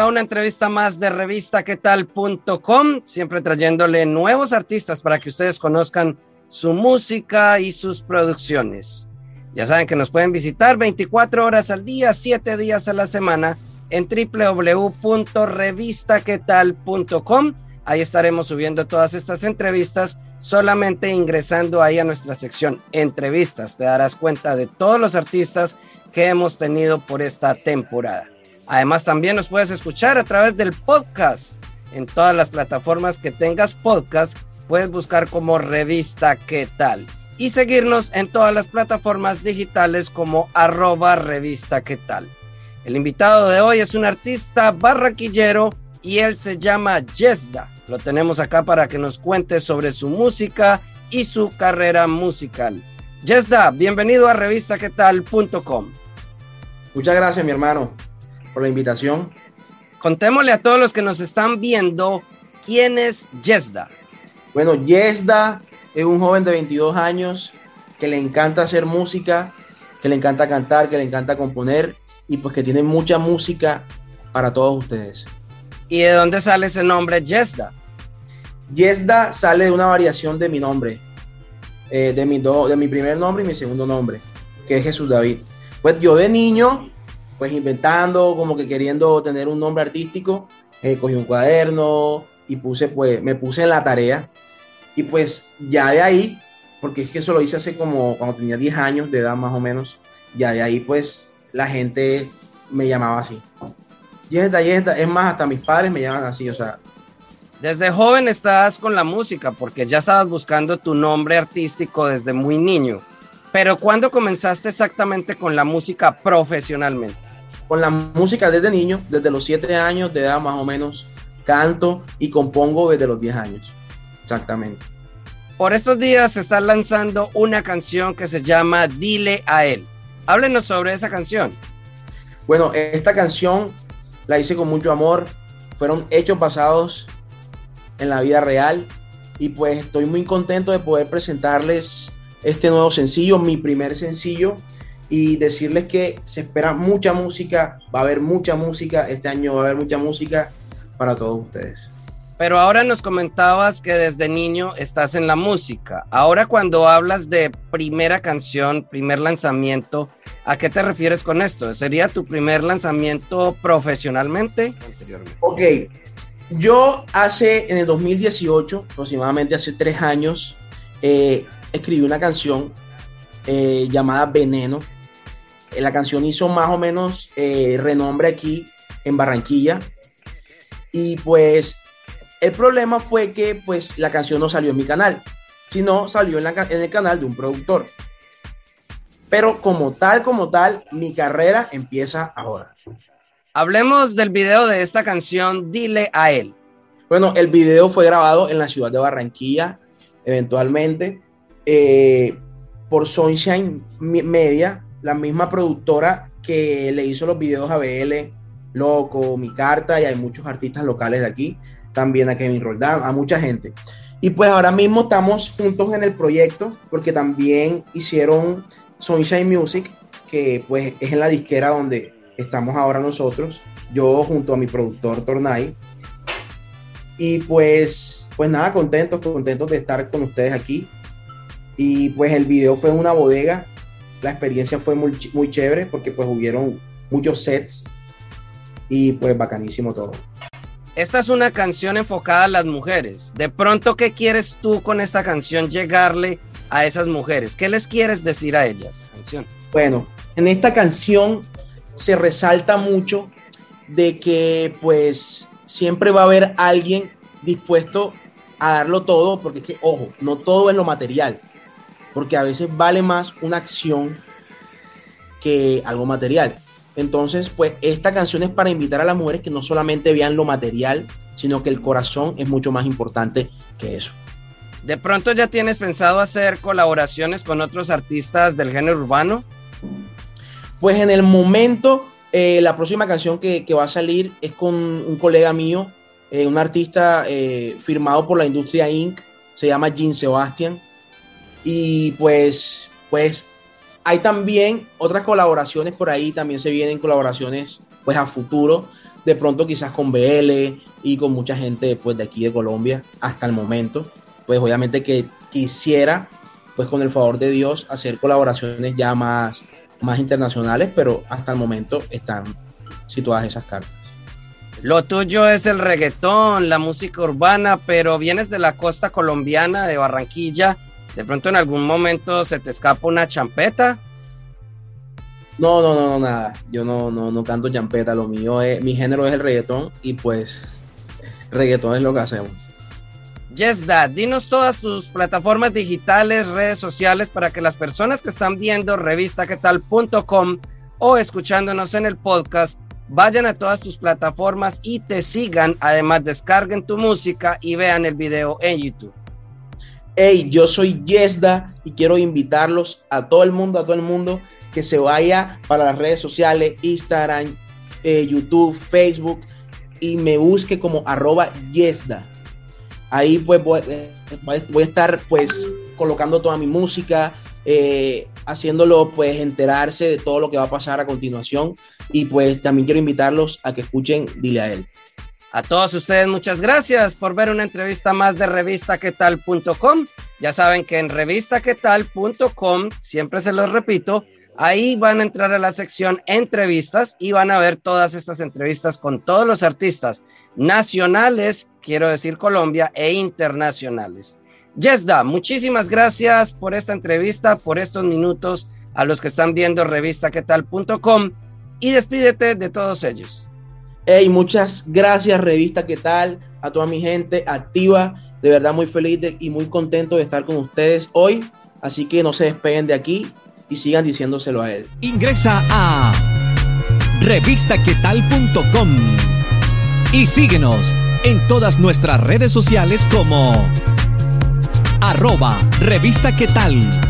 A una entrevista más de revistaquetal.com, siempre trayéndole nuevos artistas para que ustedes conozcan su música y sus producciones. Ya saben que nos pueden visitar 24 horas al día, 7 días a la semana en www.revistaquetal.com. Ahí estaremos subiendo todas estas entrevistas solamente ingresando ahí a nuestra sección entrevistas. Te darás cuenta de todos los artistas que hemos tenido por esta temporada. Además también nos puedes escuchar a través del podcast. En todas las plataformas que tengas podcast, puedes buscar como revista qué tal y seguirnos en todas las plataformas digitales como arroba revista qué tal. El invitado de hoy es un artista barraquillero y él se llama Yesda. Lo tenemos acá para que nos cuente sobre su música y su carrera musical. Yesda, bienvenido a revistaquetal.com. Muchas gracias, mi hermano, por la invitación. Contémosle a todos los que nos están viendo quién es Yesda. Bueno, Yesda es un joven de 22 años que le encanta hacer música, que le encanta cantar, que le encanta componer y pues que tiene mucha música para todos ustedes. ¿Y de dónde sale ese nombre Yesda? Yesda sale de una variación de mi nombre, eh, de, mi de mi primer nombre y mi segundo nombre, que es Jesús David. Pues yo de niño, pues inventando, como que queriendo tener un nombre artístico, eh, cogí un cuaderno y puse, pues, me puse en la tarea y pues ya de ahí, porque es que eso lo hice hace como cuando tenía 10 años de edad más o menos, ya de ahí pues la gente me llamaba así. Y es, es más, hasta mis padres me llaman así, o sea. Desde joven estás con la música, porque ya estabas buscando tu nombre artístico desde muy niño. Pero ¿cuándo comenzaste exactamente con la música profesionalmente? Con la música desde niño, desde los 7 años de edad más o menos, canto y compongo desde los 10 años. Exactamente. Por estos días se está lanzando una canción que se llama Dile a él. Háblenos sobre esa canción. Bueno, esta canción la hice con mucho amor. Fueron hechos basados en la vida real. Y pues estoy muy contento de poder presentarles este nuevo sencillo, mi primer sencillo. Y decirles que se espera mucha música. Va a haber mucha música. Este año va a haber mucha música para todos ustedes. Pero ahora nos comentabas que desde niño estás en la música. Ahora cuando hablas de primera canción, primer lanzamiento, ¿a qué te refieres con esto? ¿Sería tu primer lanzamiento profesionalmente? Ok, yo hace, en el 2018, aproximadamente hace tres años, eh, escribí una canción eh, llamada Veneno. Eh, la canción hizo más o menos renombre aquí en Barranquilla. Y pues el problema fue que pues la canción no salió en mi canal, sino salió en, en el canal de un productor. Pero como tal, como tal, mi carrera empieza ahora. Hablemos del video de esta canción, Dile a él. Bueno, el video fue grabado en la ciudad de Barranquilla, eventualmente, eh, por Sunshine Media, la misma productora que le hizo los videos a BL, Loco, Mi Carta, y hay muchos artistas locales de aquí también a Kevin Roldán, a mucha gente. Y pues ahora mismo estamos juntos en el proyecto porque también hicieron Sunshine Music, que pues es en la disquera donde estamos ahora nosotros, yo junto a mi productor Tornay. Y pues, pues nada, contentos, contentos de estar con ustedes aquí. Y pues el video fue en una bodega, la experiencia fue muy, muy chévere porque pues hubieron muchos sets y pues bacanísimo todo. Esta es una canción enfocada a las mujeres. De pronto, ¿qué quieres tú con esta canción llegarle a esas mujeres? ¿Qué les quieres decir a ellas? Canción. Bueno, en esta canción se resalta mucho de que pues siempre va a haber alguien dispuesto a darlo todo, porque es que, ojo, no todo es lo material, porque a veces vale más una acción que algo material. Entonces, pues esta canción es para invitar a las mujeres que no solamente vean lo material, sino que el corazón es mucho más importante que eso. ¿De pronto ya tienes pensado hacer colaboraciones con otros artistas del género urbano? Pues en el momento, eh, la próxima canción que, va a salir es con un colega mío, eh, un artista eh, firmado por la Industria Inc., se llama Jean Sebastian. Y pues, pues hay también otras colaboraciones por ahí, también se vienen colaboraciones pues a futuro, de pronto quizás con BL y con mucha gente pues de aquí de Colombia hasta el momento pues obviamente que quisiera, pues con el favor de Dios, hacer colaboraciones ya más, más internacionales, pero hasta el momento están situadas esas cartas. Lo tuyo es el reggaetón, la música urbana, pero vienes de la costa colombiana, de Barranquilla. ¿De pronto en algún momento se te escapa una champeta? No, no, no, no, nada. Yo no, no, no canto champeta. Lo mío es, mi género es el reggaetón y pues reggaetón es lo que hacemos. Yes Dad, dinos todas tus plataformas digitales, redes sociales para que las personas que están viendo revistaquetal.com o escuchándonos en el podcast vayan a todas tus plataformas y te sigan. Además, descarguen tu música y vean el video en YouTube. Hey, yo soy Yesda y quiero invitarlos a todo el mundo, a todo el mundo que se vaya para las redes sociales, Instagram, eh, YouTube, Facebook y me busque como arroba Yesda Ahí pues voy, a estar pues colocando toda mi música, eh, haciéndolo pues enterarse de todo lo que va a pasar a continuación y pues también quiero invitarlos a que escuchen Dile a él. A todos ustedes muchas gracias por ver una entrevista más de revistaquetal.com. Ya saben que en revistaquetal.com, siempre se los repito, ahí van a entrar a la sección entrevistas y van a ver todas estas entrevistas con todos los artistas nacionales, quiero decir Colombia, e internacionales. Yesda, muchísimas gracias por esta entrevista, por estos minutos a los que están viendo revistaquetal.com y despídete de todos ellos. Hey, muchas gracias, Revista ¿Qué tal? A toda mi gente activa. De verdad, muy feliz y muy contento de estar con ustedes hoy. Así que no se despeguen de aquí y sigan diciéndoselo a él. Ingresa a revistaquetal.com y síguenos en todas nuestras redes sociales como arroba revista tal.